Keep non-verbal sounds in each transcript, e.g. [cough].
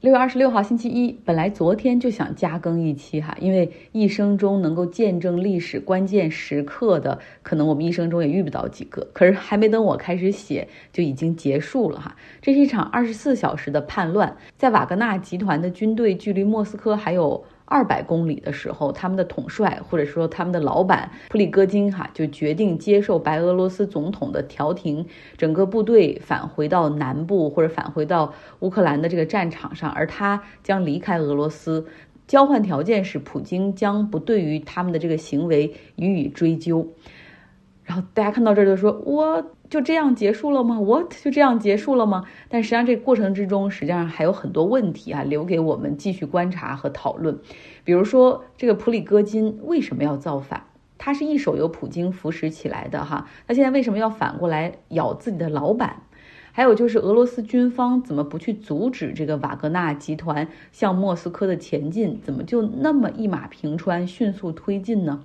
六月二十六号星期一，本来昨天就想加更一期哈，因为一生中能够见证历史关键时刻的，可能我们一生中也遇不到几个。可是还没等我开始写，就已经结束了哈。这是一场二十四小时的叛乱，在瓦格纳集团的军队距离莫斯科还有。二百公里的时候，他们的统帅或者说他们的老板普里戈金哈就决定接受白俄罗斯总统的调停，整个部队返回到南部或者返回到乌克兰的这个战场上，而他将离开俄罗斯。交换条件是普京将不对于他们的这个行为予以追究。然后大家看到这儿就说：“我就这样结束了吗？What 就这样结束了吗？”但实际上这个过程之中，实际上还有很多问题啊，留给我们继续观察和讨论。比如说，这个普里戈金为什么要造反？他是一手由普京扶持起来的哈，他现在为什么要反过来咬自己的老板？还有就是俄罗斯军方怎么不去阻止这个瓦格纳集团向莫斯科的前进？怎么就那么一马平川，迅速推进呢？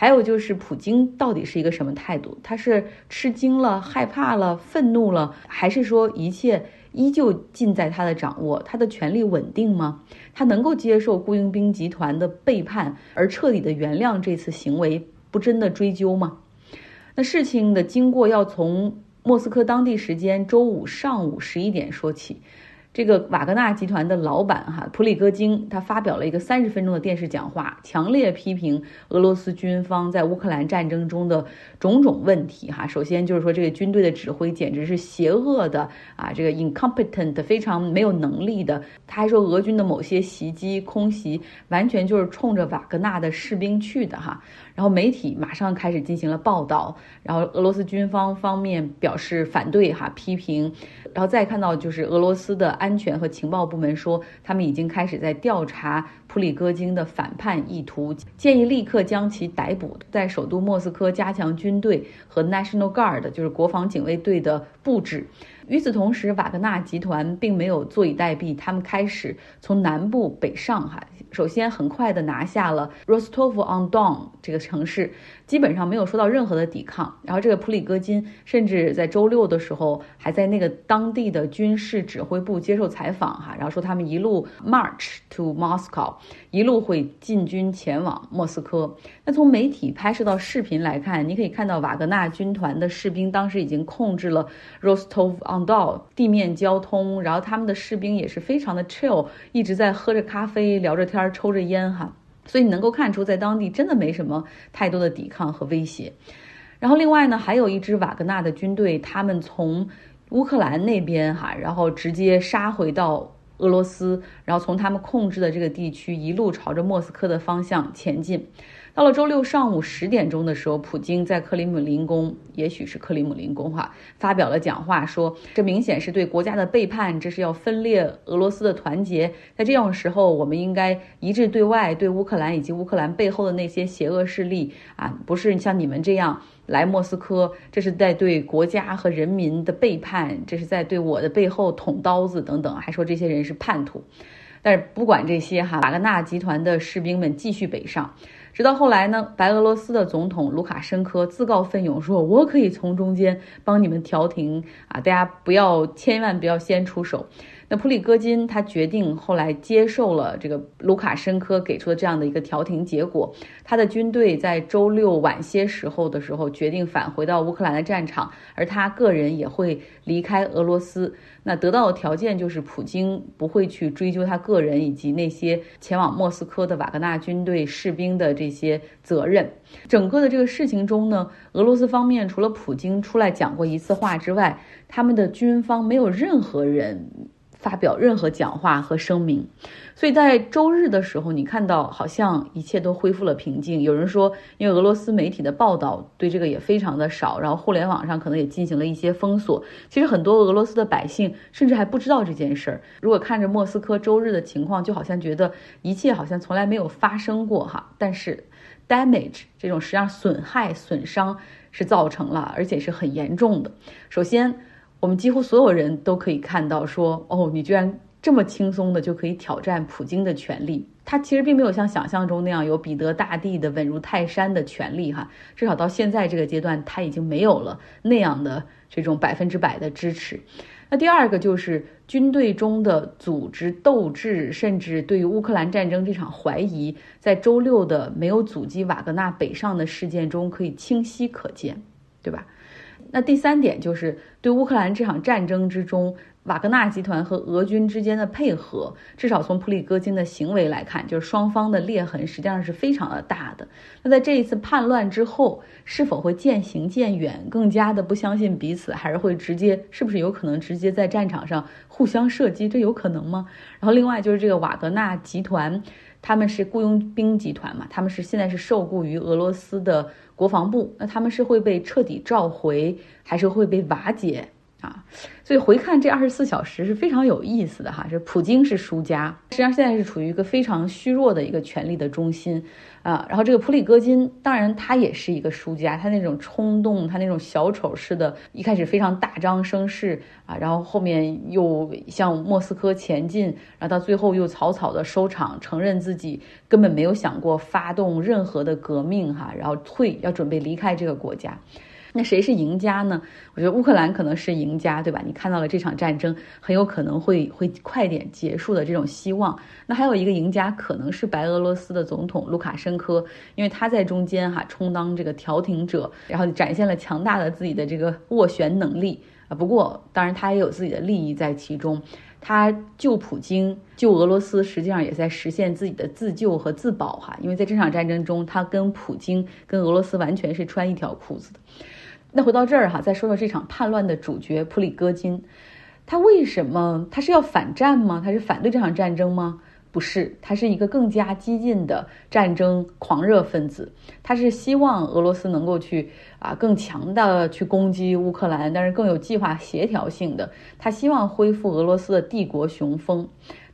还有就是，普京到底是一个什么态度？他是吃惊了、害怕了、愤怒了，还是说一切依旧尽在他的掌握？他的权力稳定吗？他能够接受雇佣兵集团的背叛而彻底的原谅这次行为，不真的追究吗？那事情的经过要从莫斯科当地时间周五上午十一点说起。这个瓦格纳集团的老板哈普里戈金，他发表了一个三十分钟的电视讲话，强烈批评俄罗斯军方在乌克兰战争中的种种问题哈。首先就是说，这个军队的指挥简直是邪恶的啊，这个 incompetent 非常没有能力的。他还说，俄军的某些袭击空袭完全就是冲着瓦格纳的士兵去的哈。然后媒体马上开始进行了报道，然后俄罗斯军方方面表示反对哈批评，然后再看到就是俄罗斯的安全和情报部门说，他们已经开始在调查普里戈金的反叛意图，建议立刻将其逮捕，在首都莫斯科加强军队和 National Guard 就是国防警卫队的布置。与此同时，瓦格纳集团并没有坐以待毙，他们开始从南部北上哈。首先，很快的拿下了 Rostov-on-Don 这个城市，基本上没有受到任何的抵抗。然后，这个普里戈金甚至在周六的时候还在那个当地的军事指挥部接受采访，哈，然后说他们一路 march to Moscow，一路会进军前往莫斯科。那从媒体拍摄到视频来看，你可以看到瓦格纳军团的士兵当时已经控制了 Rostov-on-Don 地面交通，然后他们的士兵也是非常的 chill，一直在喝着咖啡，聊着天。抽着烟哈，所以你能够看出，在当地真的没什么太多的抵抗和威胁。然后另外呢，还有一支瓦格纳的军队，他们从乌克兰那边哈，然后直接杀回到俄罗斯，然后从他们控制的这个地区一路朝着莫斯科的方向前进。到了周六上午十点钟的时候，普京在克里姆林宫，也许是克里姆林宫哈，发表了讲话，说这明显是对国家的背叛，这是要分裂俄罗斯的团结。在这种时候，我们应该一致对外，对乌克兰以及乌克兰背后的那些邪恶势力啊，不是像你们这样来莫斯科，这是在对国家和人民的背叛，这是在对我的背后捅刀子等等，还说这些人是叛徒。但是不管这些哈，瓦格纳集团的士兵们继续北上。直到后来呢，白俄罗斯的总统卢卡申科自告奋勇说：“我可以从中间帮你们调停啊，大家不要，千万不要先出手。”那普里戈金他决定后来接受了这个卢卡申科给出的这样的一个调停结果，他的军队在周六晚些时候的时候决定返回到乌克兰的战场，而他个人也会离开俄罗斯。那得到的条件就是普京不会去追究他个人以及那些前往莫斯科的瓦格纳军队士兵的这些责任。整个的这个事情中呢，俄罗斯方面除了普京出来讲过一次话之外，他们的军方没有任何人。发表任何讲话和声明，所以在周日的时候，你看到好像一切都恢复了平静。有人说，因为俄罗斯媒体的报道对这个也非常的少，然后互联网上可能也进行了一些封锁。其实很多俄罗斯的百姓甚至还不知道这件事儿。如果看着莫斯科周日的情况，就好像觉得一切好像从来没有发生过哈。但是，damage 这种实际上损害、损伤是造成了，而且是很严重的。首先。我们几乎所有人都可以看到，说哦，你居然这么轻松的就可以挑战普京的权利。他其实并没有像想象中那样有彼得大帝的稳如泰山的权利，哈，至少到现在这个阶段，他已经没有了那样的这种百分之百的支持。那第二个就是军队中的组织斗志，甚至对于乌克兰战争这场怀疑，在周六的没有阻击瓦格纳北上的事件中可以清晰可见，对吧？那第三点就是对乌克兰这场战争之中。瓦格纳集团和俄军之间的配合，至少从普里戈金的行为来看，就是双方的裂痕实际上是非常的大的。那在这一次叛乱之后，是否会渐行渐远，更加的不相信彼此，还是会直接，是不是有可能直接在战场上互相射击？这有可能吗？然后另外就是这个瓦格纳集团，他们是雇佣兵集团嘛，他们是现在是受雇于俄罗斯的国防部，那他们是会被彻底召回，还是会被瓦解？啊，所以回看这二十四小时是非常有意思的哈。这普京是输家，实际上现在是处于一个非常虚弱的一个权力的中心啊。然后这个普里戈金，当然他也是一个输家，他那种冲动，他那种小丑式的，一开始非常大张声势啊，然后后面又向莫斯科前进，然后到最后又草草的收场，承认自己根本没有想过发动任何的革命哈，然后退，要准备离开这个国家。那谁是赢家呢？我觉得乌克兰可能是赢家，对吧？你看到了这场战争很有可能会会快点结束的这种希望。那还有一个赢家可能是白俄罗斯的总统卢卡申科，因为他在中间哈充当这个调停者，然后展现了强大的自己的这个斡旋能力啊。不过当然他也有自己的利益在其中，他救普京、救俄罗斯，实际上也在实现自己的自救和自保哈。因为在这场战争中，他跟普京、跟俄罗斯完全是穿一条裤子的。那回到这儿哈，再说说这场叛乱的主角普里戈金，他为什么他是要反战吗？他是反对这场战争吗？不是，他是一个更加激进的战争狂热分子。他是希望俄罗斯能够去啊更强的去攻击乌克兰，但是更有计划、协调性的。他希望恢复俄罗斯的帝国雄风。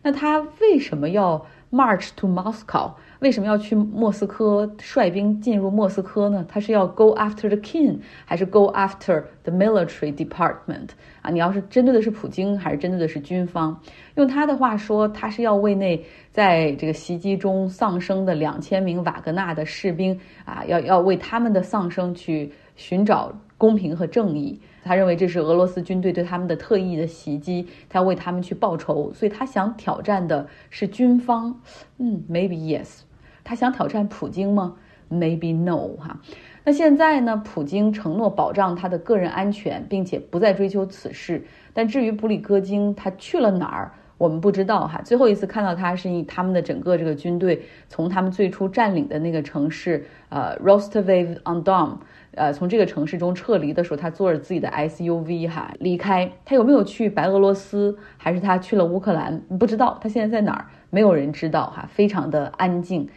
那他为什么要 march to Moscow？为什么要去莫斯科率兵进入莫斯科呢？他是要 go after the king，还是 go after the military department？啊，你要是针对的是普京，还是针对的是军方？用他的话说，他是要为那在这个袭击中丧生的两千名瓦格纳的士兵啊，要要为他们的丧生去寻找公平和正义。他认为这是俄罗斯军队对他们的特意的袭击，他为他们去报仇，所以他想挑战的是军方。嗯，maybe yes。他想挑战普京吗？Maybe no 哈。那现在呢？普京承诺保障他的个人安全，并且不再追求此事。但至于布里戈金，他去了哪儿，我们不知道哈。最后一次看到他是以他们的整个这个军队从他们最初占领的那个城市呃 Rostov on Don，呃从这个城市中撤离的时候，他坐着自己的 SUV 哈离开。他有没有去白俄罗斯，还是他去了乌克兰？不知道。他现在在哪儿？没有人知道哈，非常的安静。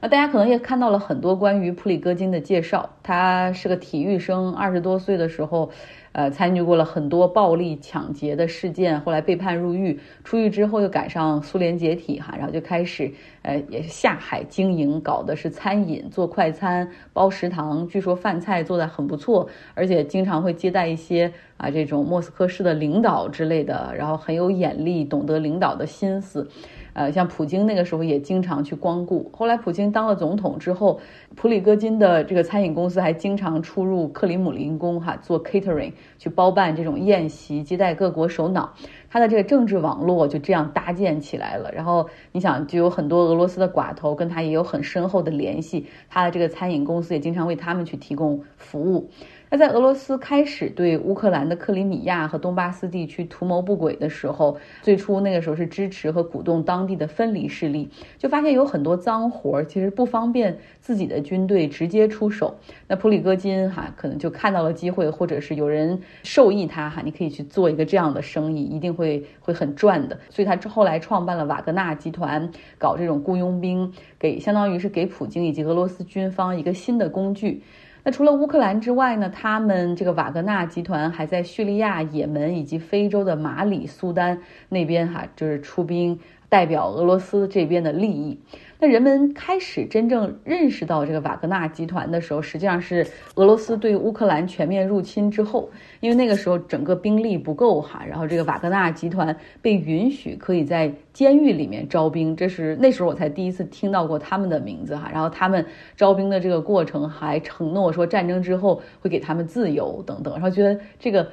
那大家可能也看到了很多关于普里戈金的介绍，他是个体育生，二十多岁的时候，呃，参与过了很多暴力抢劫的事件，后来被判入狱，出狱之后又赶上苏联解体哈，然后就开始呃也是下海经营，搞的是餐饮，做快餐，包食堂，据说饭菜做的很不错，而且经常会接待一些啊这种莫斯科市的领导之类的，然后很有眼力，懂得领导的心思。呃，像普京那个时候也经常去光顾。后来普京当了总统之后，普里戈金的这个餐饮公司还经常出入克里姆林宫哈，做 catering 去包办这种宴席，接待各国首脑。他的这个政治网络就这样搭建起来了。然后你想，就有很多俄罗斯的寡头跟他也有很深厚的联系，他的这个餐饮公司也经常为他们去提供服务。那在俄罗斯开始对乌克兰的克里米亚和东巴斯地区图谋不轨的时候，最初那个时候是支持和鼓动当地的分离势力，就发现有很多脏活儿，其实不方便自己的军队直接出手。那普里戈金哈可能就看到了机会，或者是有人授意他哈，你可以去做一个这样的生意，一定会会很赚的。所以他后来创办了瓦格纳集团，搞这种雇佣兵，给相当于是给普京以及俄罗斯军方一个新的工具。那除了乌克兰之外呢？他们这个瓦格纳集团还在叙利亚、也门以及非洲的马里、苏丹那边哈，就是出兵代表俄罗斯这边的利益。那人们开始真正认识到这个瓦格纳集团的时候，实际上是俄罗斯对乌克兰全面入侵之后，因为那个时候整个兵力不够哈，然后这个瓦格纳集团被允许可以在监狱里面招兵，这是那时候我才第一次听到过他们的名字哈。然后他们招兵的这个过程还承诺说战争之后会给他们自由等等，然后觉得这个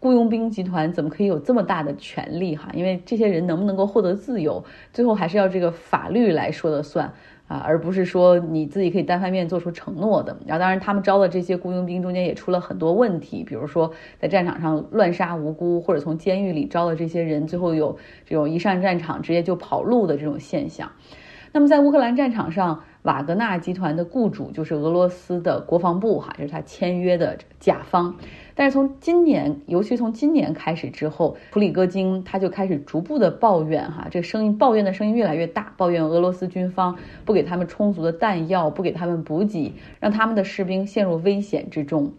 雇佣兵集团怎么可以有这么大的权利哈？因为这些人能不能够获得自由，最后还是要这个法律来说的算。啊，而不是说你自己可以单方面做出承诺的。然后，当然他们招的这些雇佣兵中间也出了很多问题，比如说在战场上乱杀无辜，或者从监狱里招的这些人，最后有这种一上战场直接就跑路的这种现象。那么，在乌克兰战场上，瓦格纳集团的雇主就是俄罗斯的国防部，哈，这是他签约的甲方。但是从今年，尤其从今年开始之后，普里戈金他就开始逐步的抱怨，哈，这声音抱怨的声音越来越大，抱怨俄罗斯军方不给他们充足的弹药，不给他们补给，让他们的士兵陷入危险之中。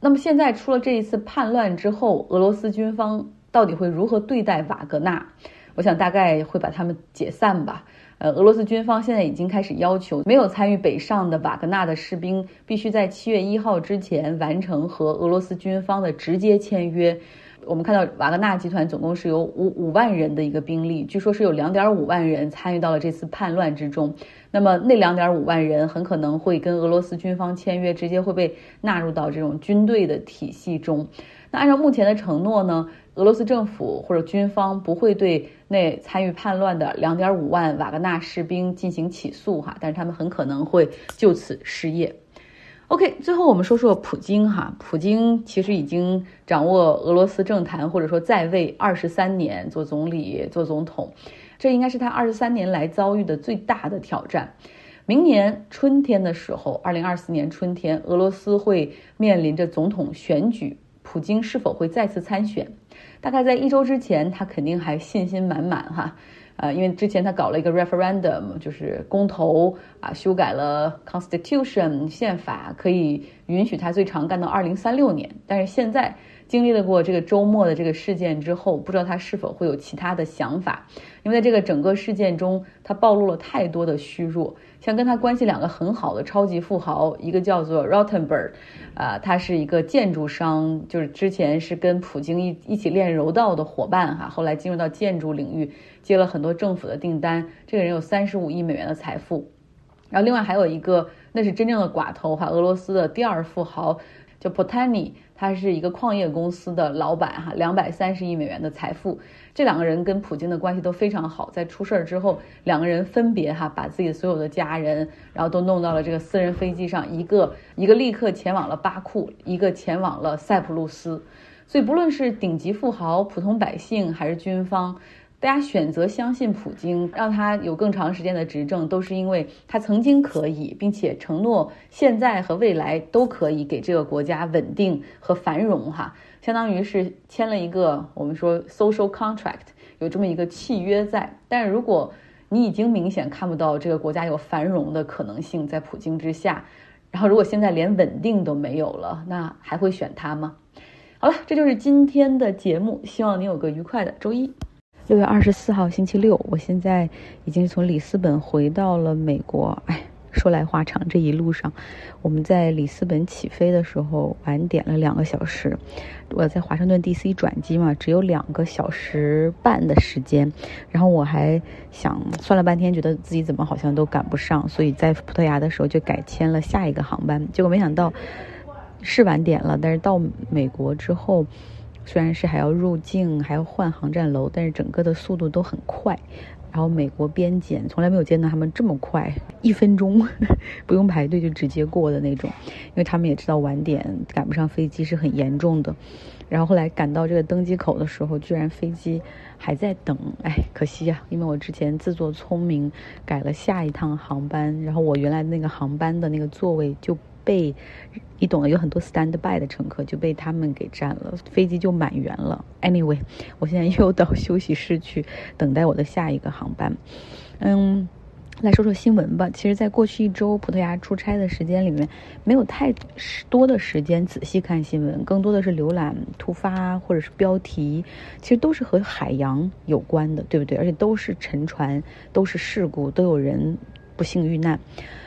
那么现在出了这一次叛乱之后，俄罗斯军方到底会如何对待瓦格纳？我想大概会把他们解散吧。呃，俄罗斯军方现在已经开始要求没有参与北上的瓦格纳的士兵必须在七月一号之前完成和俄罗斯军方的直接签约。我们看到瓦格纳集团总共是有五五万人的一个兵力，据说是有两点五万人参与到了这次叛乱之中。那么那两点五万人很可能会跟俄罗斯军方签约，直接会被纳入到这种军队的体系中。那按照目前的承诺呢？俄罗斯政府或者军方不会对那参与叛乱的两点五万瓦格纳士兵进行起诉哈，但是他们很可能会就此失业。OK，最后我们说说普京哈，普京其实已经掌握俄罗斯政坛或者说在位二十三年，做总理做总统，这应该是他二十三年来遭遇的最大的挑战。明年春天的时候，二零二四年春天，俄罗斯会面临着总统选举，普京是否会再次参选？大概在一周之前，他肯定还信心满满哈，呃，因为之前他搞了一个 referendum，就是公投啊，修改了 constitution 宪法，可以允许他最长干到二零三六年。但是现在经历了过这个周末的这个事件之后，不知道他是否会有其他的想法，因为在这个整个事件中，他暴露了太多的虚弱。像跟他关系两个很好的超级富豪，一个叫做 Rottenberg，啊，他是一个建筑商，就是之前是跟普京一一起练柔道的伙伴哈，后来进入到建筑领域，接了很多政府的订单。这个人有三十五亿美元的财富，然后另外还有一个，那是真正的寡头哈，俄罗斯的第二富豪叫 Potany。他是一个矿业公司的老板，哈，两百三十亿美元的财富。这两个人跟普京的关系都非常好。在出事儿之后，两个人分别哈把自己所有的家人，然后都弄到了这个私人飞机上，一个一个立刻前往了巴库，一个前往了塞浦路斯。所以不论是顶级富豪、普通百姓还是军方。大家选择相信普京，让他有更长时间的执政，都是因为他曾经可以，并且承诺现在和未来都可以给这个国家稳定和繁荣。哈，相当于是签了一个我们说 social contract，有这么一个契约在。但如果你已经明显看不到这个国家有繁荣的可能性，在普京之下，然后如果现在连稳定都没有了，那还会选他吗？好了，这就是今天的节目，希望你有个愉快的周一。六月二十四号星期六，我现在已经从里斯本回到了美国。哎，说来话长，这一路上我们在里斯本起飞的时候晚点了两个小时。我在华盛顿 D.C. 转机嘛，只有两个小时半的时间。然后我还想算了半天，觉得自己怎么好像都赶不上，所以在葡萄牙的时候就改签了下一个航班。结果没想到是晚点了，但是到美国之后。虽然是还要入境，还要换航站楼，但是整个的速度都很快。然后美国边检从来没有见到他们这么快，一分钟 [laughs] 不用排队就直接过的那种。因为他们也知道晚点赶不上飞机是很严重的。然后后来赶到这个登机口的时候，居然飞机还在等，哎，可惜呀，因为我之前自作聪明改了下一趟航班，然后我原来那个航班的那个座位就。被你懂的，有很多 stand by 的乘客就被他们给占了，飞机就满员了。Anyway，我现在又到休息室去等待我的下一个航班。嗯，来说说新闻吧。其实，在过去一周葡萄牙出差的时间里面，没有太多的时间仔细看新闻，更多的是浏览突发或者是标题，其实都是和海洋有关的，对不对？而且都是沉船，都是事故，都有人。不幸遇难。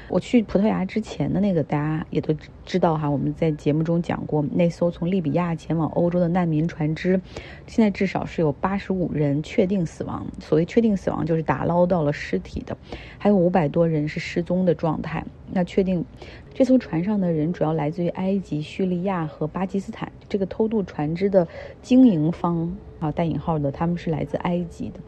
我去葡萄牙之前的那个，大家也都知道哈，我们在节目中讲过，那艘从利比亚前往欧洲的难民船只，现在至少是有八十五人确定死亡。所谓确定死亡，就是打捞到了尸体的，还有五百多人是失踪的状态。那确定这艘船上的人主要来自于埃及、叙利亚和巴基斯坦。这个偷渡船只的经营方啊，带引号的，他们是来自埃及的。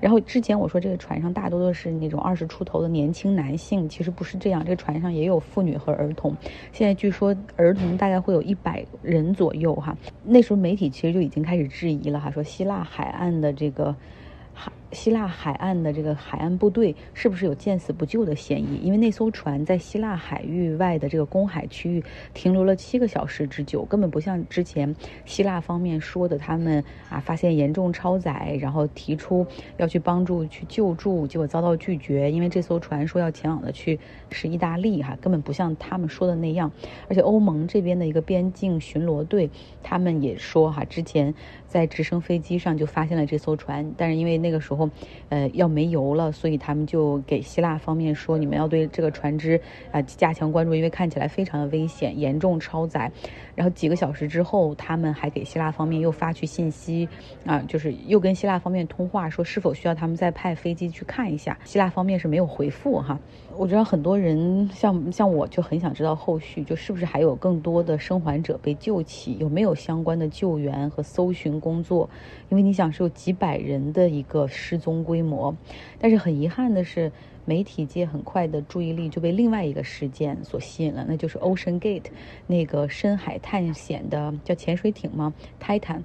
然后之前我说这个船上大多都是那种二十出头的年轻男性，其实不是这样，这个船上也有妇女和儿童。现在据说儿童大概会有一百人左右哈。那时候媒体其实就已经开始质疑了哈，说希腊海岸的这个。希腊海岸的这个海岸部队是不是有见死不救的嫌疑？因为那艘船在希腊海域外的这个公海区域停留了七个小时之久，根本不像之前希腊方面说的，他们啊发现严重超载，然后提出要去帮助去救助，结果遭到拒绝。因为这艘船说要前往的去是意大利，哈，根本不像他们说的那样。而且欧盟这边的一个边境巡逻队，他们也说哈，之前在直升飞机上就发现了这艘船，但是因为那个时候。后，呃，要没油了，所以他们就给希腊方面说，你们要对这个船只啊加强关注，因为看起来非常的危险，严重超载。然后几个小时之后，他们还给希腊方面又发去信息，啊，就是又跟希腊方面通话，说是否需要他们再派飞机去看一下。希腊方面是没有回复哈。我知道很多人像像我就很想知道后续，就是不是还有更多的生还者被救起，有没有相关的救援和搜寻工作？因为你想是有几百人的一个失踪规模，但是很遗憾的是。媒体界很快的注意力就被另外一个事件所吸引了，那就是 Ocean Gate 那个深海探险的叫潜水艇吗？Titan，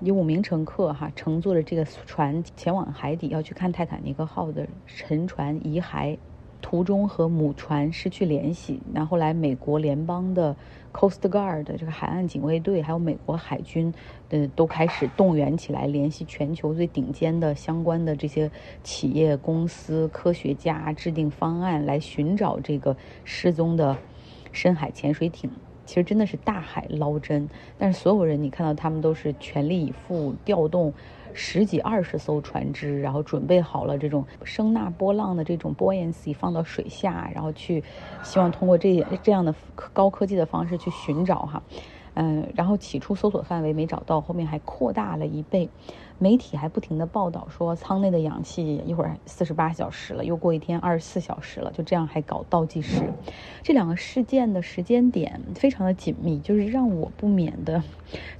有五名乘客哈，乘坐着这个船前往海底，要去看泰坦尼克号的沉船遗骸。途中和母船失去联系，然后来美国联邦的 Coast Guard 这个海岸警卫队，还有美国海军，呃，都开始动员起来，联系全球最顶尖的相关的这些企业、公司、科学家，制定方案来寻找这个失踪的深海潜水艇。其实真的是大海捞针，但是所有人你看到他们都是全力以赴调动。十几二十艘船只，然后准备好了这种声纳波浪的这种 buoyancy 放到水下，然后去希望通过这这样的高科技的方式去寻找哈。嗯，然后起初搜索范围没找到，后面还扩大了一倍。媒体还不停的报道说，舱内的氧气一会儿四十八小时了，又过一天二十四小时了，就这样还搞倒计时。这两个事件的时间点非常的紧密，就是让我不免的，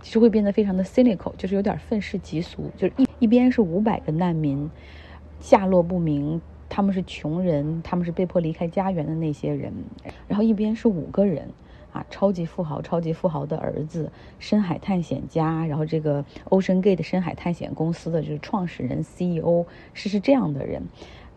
其实会变得非常的 cynical，就是有点愤世嫉俗。就是一一边是五百个难民，下落不明，他们是穷人，他们是被迫离开家园的那些人，然后一边是五个人。啊，超级富豪，超级富豪的儿子，深海探险家，然后这个 Ocean Gate 深海探险公司的就是创始人 CEO 是是这样的人。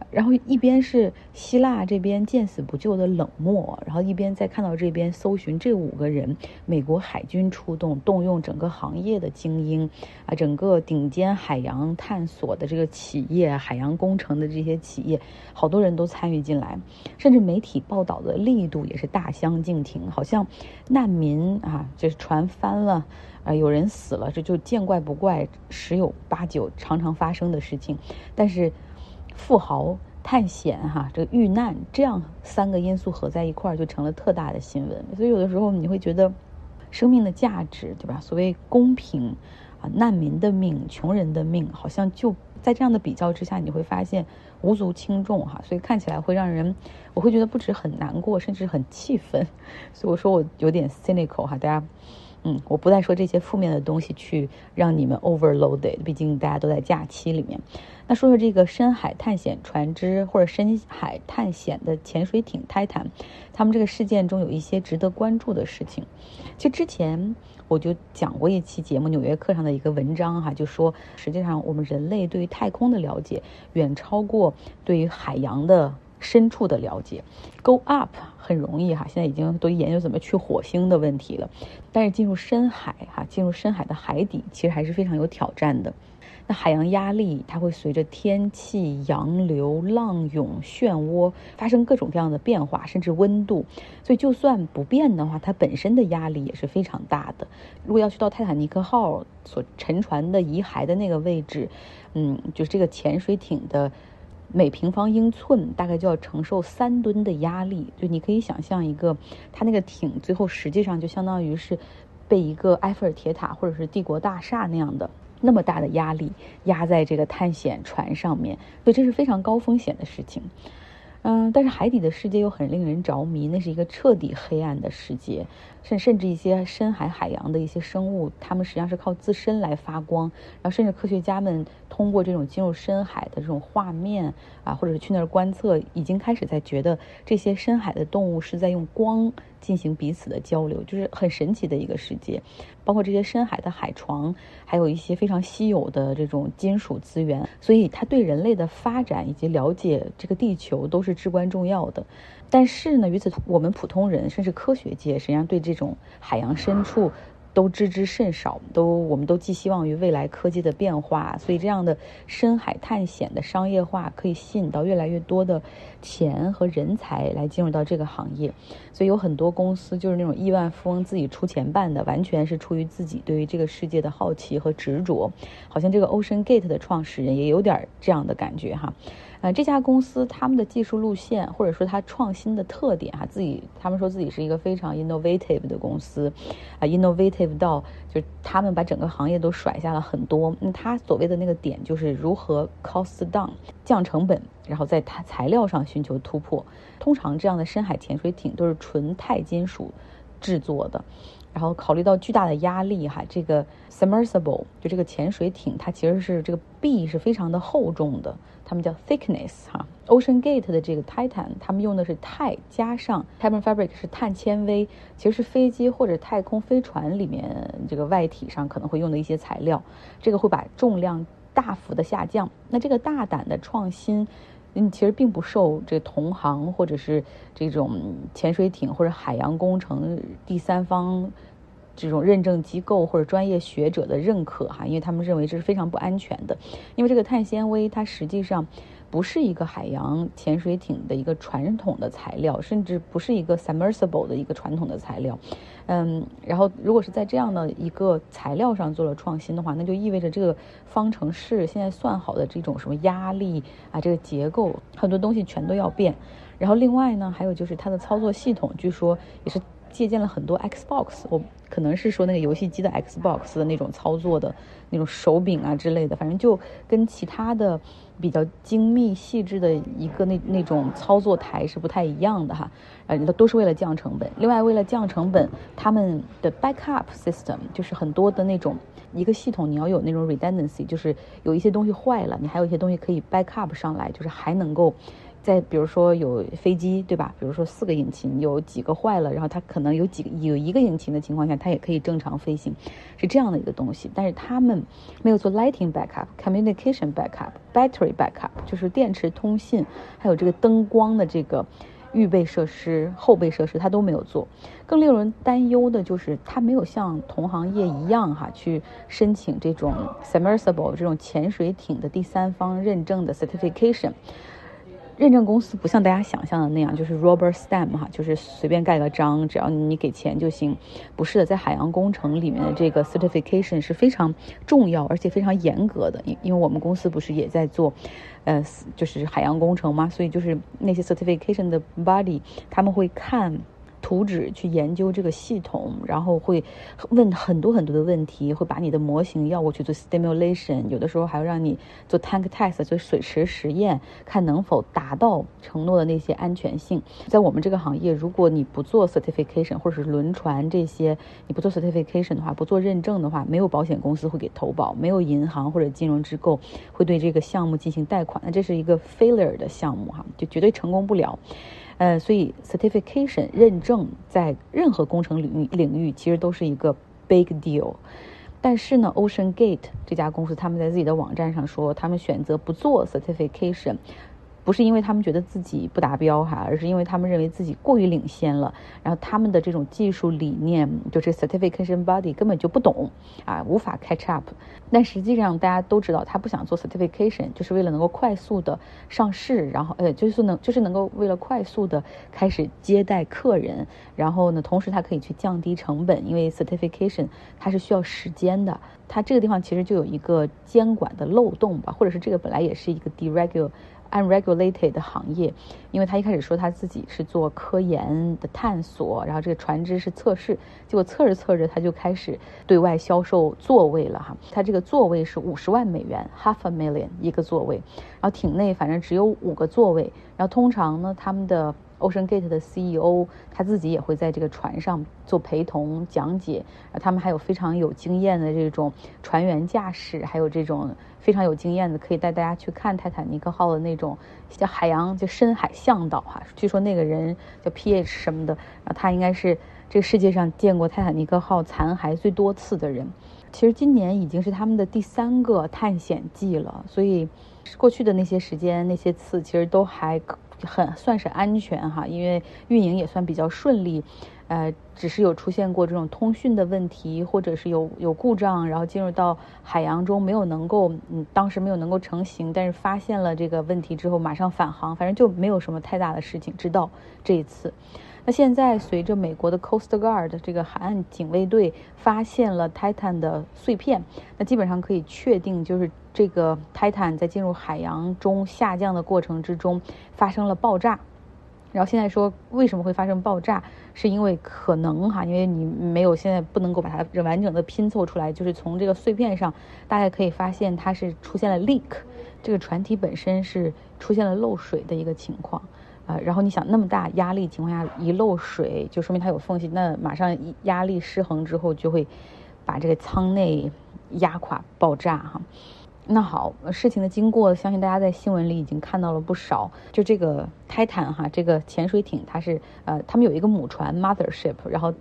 然后一边是希腊这边见死不救的冷漠，然后一边在看到这边搜寻这五个人，美国海军出动，动用整个行业的精英，啊，整个顶尖海洋探索的这个企业，海洋工程的这些企业，好多人都参与进来，甚至媒体报道的力度也是大相径庭，好像难民啊，就是船翻了，啊，有人死了，这就见怪不怪，十有八九常常发生的事情，但是。富豪探险，哈，这个遇难，这样三个因素合在一块儿，就成了特大的新闻。所以有的时候你会觉得，生命的价值，对吧？所谓公平，啊，难民的命，穷人的命，好像就在这样的比较之下，你会发现无足轻重，哈。所以看起来会让人，我会觉得不止很难过，甚至很气愤。所以我说我有点 cynical，哈，大家。嗯，我不再说这些负面的东西去让你们 overloaded，毕竟大家都在假期里面。那说说这个深海探险船只或者深海探险的潜水艇泰坦，他们这个事件中有一些值得关注的事情。其实之前我就讲过一期节目《纽约客》上的一个文章哈，就说实际上我们人类对于太空的了解远超过对于海洋的。深处的了解，Go up 很容易哈，现在已经都研究怎么去火星的问题了。但是进入深海哈，进入深海的海底，其实还是非常有挑战的。那海洋压力它会随着天气、洋流、浪涌、漩涡发生各种各样的变化，甚至温度。所以就算不变的话，它本身的压力也是非常大的。如果要去到泰坦尼克号所沉船的遗骸的那个位置，嗯，就是这个潜水艇的。每平方英寸大概就要承受三吨的压力。就你可以想象一个，它那个艇最后实际上就相当于是被一个埃菲尔铁塔或者是帝国大厦那样的那么大的压力压在这个探险船上面，所以这是非常高风险的事情。嗯，但是海底的世界又很令人着迷，那是一个彻底黑暗的世界，甚甚至一些深海海洋的一些生物，它们实际上是靠自身来发光，然后甚至科学家们通过这种进入深海的这种画面啊，或者是去那儿观测，已经开始在觉得这些深海的动物是在用光进行彼此的交流，就是很神奇的一个世界。包括这些深海的海床，还有一些非常稀有的这种金属资源，所以它对人类的发展以及了解这个地球都是至关重要的。但是呢，与此我们普通人甚至科学界，实际上对这种海洋深处。都知之甚少，都我们都寄希望于未来科技的变化，所以这样的深海探险的商业化可以吸引到越来越多的钱和人才来进入到这个行业，所以有很多公司就是那种亿万富翁自己出钱办的，完全是出于自己对于这个世界的好奇和执着，好像这个 Ocean Gate 的创始人也有点这样的感觉哈。呃，这家公司他们的技术路线，或者说它创新的特点，哈，自己他们说自己是一个非常 innovative 的公司，啊，innovative 到就他们把整个行业都甩下了很多。那他所谓的那个点就是如何 cost down 降成本，然后在它材料上寻求突破。通常这样的深海潜水艇都是纯钛金属制作的。然后考虑到巨大的压力，哈，这个 submersible 就这个潜水艇，它其实是这个壁是非常的厚重的，他们叫 thickness 哈。Ocean Gate 的这个 Titan，他们用的是钛加上 carbon fabric 是碳纤维，其实是飞机或者太空飞船里面这个外体上可能会用的一些材料，这个会把重量大幅的下降。那这个大胆的创新。嗯，其实并不受这同行或者是这种潜水艇或者海洋工程第三方这种认证机构或者专业学者的认可哈，因为他们认为这是非常不安全的，因为这个碳纤维它实际上。不是一个海洋潜水艇的一个传统的材料，甚至不是一个 submersible 的一个传统的材料，嗯，然后如果是在这样的一个材料上做了创新的话，那就意味着这个方程式现在算好的这种什么压力啊，这个结构很多东西全都要变。然后另外呢，还有就是它的操作系统，据说也是借鉴了很多 Xbox，我可能是说那个游戏机的 Xbox 的那种操作的那种手柄啊之类的，反正就跟其他的。比较精密细致的一个那那种操作台是不太一样的哈，呃，都是为了降成本。另外，为了降成本，他们的 backup system 就是很多的那种一个系统，你要有那种 redundancy，就是有一些东西坏了，你还有一些东西可以 backup 上来，就是还能够。在比如说有飞机，对吧？比如说四个引擎有几个坏了，然后它可能有几个有一个引擎的情况下，它也可以正常飞行，是这样的一个东西。但是他们没有做 lighting backup、communication backup、battery backup，就是电池通信，还有这个灯光的这个预备设施、后备设施，它都没有做。更令人担忧的就是，它没有像同行业一样哈，去申请这种 submersible 这种潜水艇的第三方认证的 certification。认证公司不像大家想象的那样，就是 robber Stamp 哈，就是随便盖个章，只要你给钱就行。不是的，在海洋工程里面的这个 certification 是非常重要而且非常严格的。因因为我们公司不是也在做，呃，就是海洋工程嘛，所以就是那些 certification 的 body 他们会看。图纸去研究这个系统，然后会问很多很多的问题，会把你的模型要过去做 stimulation，有的时候还要让你做 tank test，做水池实验，看能否达到承诺的那些安全性。在我们这个行业，如果你不做 certification，或者是轮船这些，你不做 certification 的话，不做认证的话，没有保险公司会给投保，没有银行或者金融机构会对这个项目进行贷款，那这是一个 failure 的项目哈，就绝对成功不了。呃，所以 certification 认证在任何工程领域领域其实都是一个 big deal，但是呢，Ocean Gate 这家公司他们在自己的网站上说，他们选择不做 certification。不是因为他们觉得自己不达标哈，而是因为他们认为自己过于领先了。然后他们的这种技术理念，就这 certification body 根本就不懂啊，无法 catch up。但实际上大家都知道，他不想做 certification，就是为了能够快速的上市，然后呃，就是能就是能够为了快速的开始接待客人。然后呢，同时它可以去降低成本，因为 certification 它是需要时间的。它这个地方其实就有一个监管的漏洞吧，或者是这个本来也是一个 deregul。Unregulated 的行业，因为他一开始说他自己是做科研的探索，然后这个船只是测试，结果测着测着他就开始对外销售座位了哈。他这个座位是五十万美元，half a million 一个座位，然后艇内反正只有五个座位，然后通常呢他们的。Ocean Gate 的 CEO 他自己也会在这个船上做陪同讲解，他们还有非常有经验的这种船员驾驶，还有这种非常有经验的可以带大家去看泰坦尼克号的那种叫海洋就深海向导哈。据说那个人叫 PH 什么的，然后他应该是这个世界上见过泰坦尼克号残骸最多次的人。其实今年已经是他们的第三个探险季了，所以过去的那些时间那些次其实都还。很算是安全哈，因为运营也算比较顺利，呃，只是有出现过这种通讯的问题，或者是有有故障，然后进入到海洋中没有能够，嗯，当时没有能够成型，但是发现了这个问题之后马上返航，反正就没有什么太大的事情。直到这一次，那现在随着美国的 Coast Guard 这个海岸警卫队发现了 Titan 的碎片，那基本上可以确定就是。这个泰坦在进入海洋中下降的过程之中发生了爆炸，然后现在说为什么会发生爆炸，是因为可能哈，因为你没有现在不能够把它完整的拼凑出来，就是从这个碎片上大概可以发现它是出现了 leak，这个船体本身是出现了漏水的一个情况，啊，然后你想那么大压力情况下一漏水，就说明它有缝隙，那马上压力失衡之后就会把这个舱内压垮爆炸哈。那好，事情的经过，相信大家在新闻里已经看到了不少。就这个泰坦哈，这个潜水艇，它是呃，他们有一个母船 mothership，然后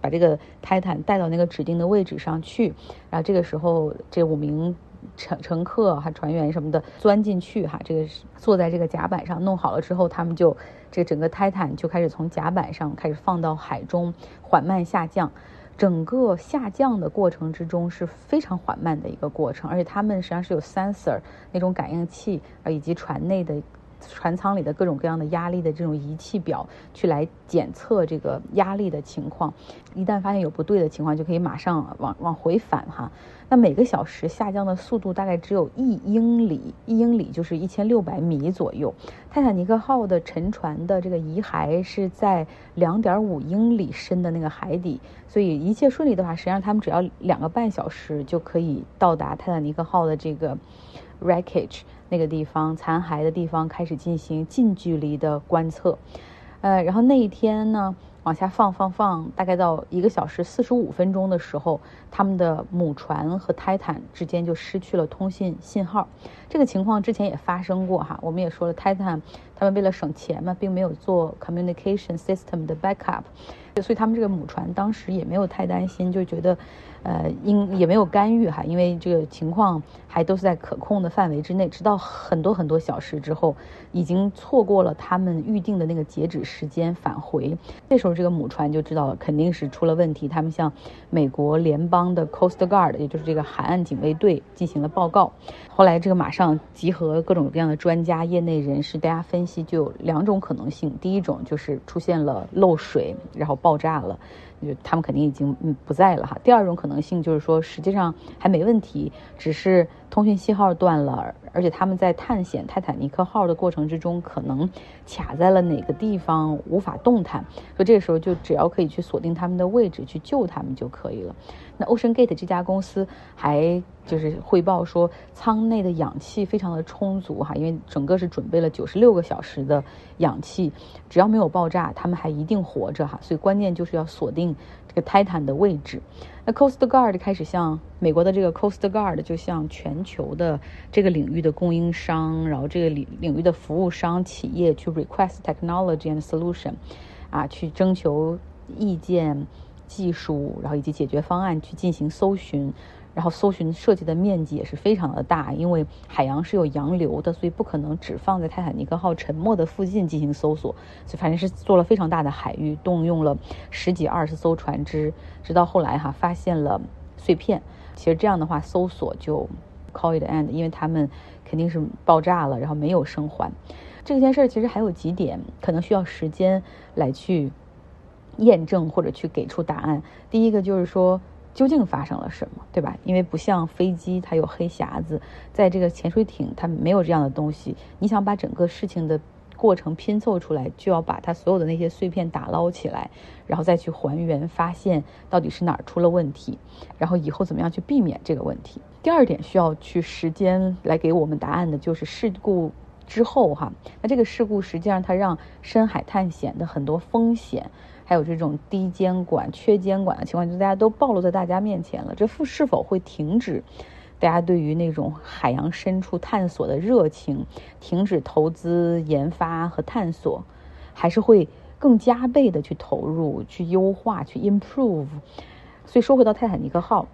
把这个泰坦带到那个指定的位置上去。然后这个时候，这五名乘乘客哈、船员什么的钻进去哈，这个坐在这个甲板上弄好了之后，他们就这整个泰坦就开始从甲板上开始放到海中缓慢下降。整个下降的过程之中是非常缓慢的一个过程，而且他们实际上是有 sensor 那种感应器啊，以及船内的船舱里的各种各样的压力的这种仪器表去来检测这个压力的情况。一旦发现有不对的情况，就可以马上往往回返哈。那每个小时下降的速度大概只有一英里，一英里就是一千六百米左右。泰坦尼克号的沉船的这个遗骸是在两点五英里深的那个海底，所以一切顺利的话，实际上他们只要两个半小时就可以到达泰坦尼克号的这个 wreckage 那个地方残骸的地方，开始进行近距离的观测。呃，然后那一天呢？往下放放放，大概到一个小时四十五分钟的时候，他们的母船和泰坦之间就失去了通信信号。这个情况之前也发生过哈，我们也说了，泰坦他们为了省钱嘛，并没有做 communication system 的 backup，所以他们这个母船当时也没有太担心，就觉得。呃，因也没有干预哈，因为这个情况还都是在可控的范围之内。直到很多很多小时之后，已经错过了他们预定的那个截止时间返回。那时候，这个母船就知道了肯定是出了问题。他们向美国联邦的 Coast Guard，也就是这个海岸警卫队进行了报告。后来，这个马上集合各种各样的专家、业内人士，大家分析就有两种可能性：第一种就是出现了漏水，然后爆炸了。他们肯定已经不在了哈。第二种可能性就是说，实际上还没问题，只是通讯信号断了，而且他们在探险泰坦尼克号的过程之中，可能卡在了哪个地方无法动弹，所以这个时候就只要可以去锁定他们的位置，去救他们就可以了。那 Ocean Gate 这家公司还就是汇报说，舱内的氧气非常的充足哈，因为整个是准备了九十六个小时的氧气，只要没有爆炸，他们还一定活着哈。所以关键就是要锁定这个泰坦的位置。那 Coast Guard 开始向美国的这个 Coast Guard 就向全球的这个领域的供应商，然后这个领领域的服务商企业去 request technology and solution，啊，去征求意见。技术，然后以及解决方案去进行搜寻，然后搜寻设计的面积也是非常的大，因为海洋是有洋流的，所以不可能只放在泰坦尼克号沉没的附近进行搜索，所以反正是做了非常大的海域，动用了十几二十艘船只，直到后来哈发现了碎片。其实这样的话，搜索就 call it end，因为他们肯定是爆炸了，然后没有生还。这件事儿其实还有几点可能需要时间来去。验证或者去给出答案。第一个就是说，究竟发生了什么，对吧？因为不像飞机，它有黑匣子，在这个潜水艇，它没有这样的东西。你想把整个事情的过程拼凑出来，就要把它所有的那些碎片打捞起来，然后再去还原，发现到底是哪儿出了问题，然后以后怎么样去避免这个问题。第二点需要去时间来给我们答案的，就是事故之后哈，那这个事故实际上它让深海探险的很多风险。还有这种低监管、缺监管的情况，就大家都暴露在大家面前了。这是否会停止大家对于那种海洋深处探索的热情？停止投资研发和探索，还是会更加倍的去投入、去优化、去 improve？所以说回到泰坦尼克号。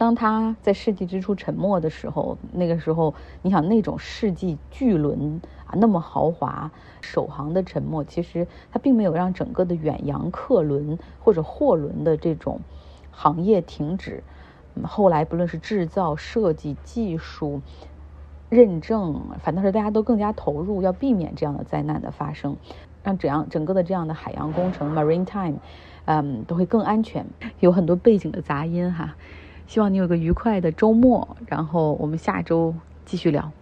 当他在世纪之初沉没的时候，那个时候，你想那种世纪巨轮啊，那么豪华，首航的沉没，其实它并没有让整个的远洋客轮或者货轮的这种行业停止。后来不论是制造、设计、技术、认证，反倒是大家都更加投入，要避免这样的灾难的发生，让怎样整个的这样的海洋工程 （maritime） 嗯都会更安全。有很多背景的杂音哈。希望你有个愉快的周末，然后我们下周继续聊。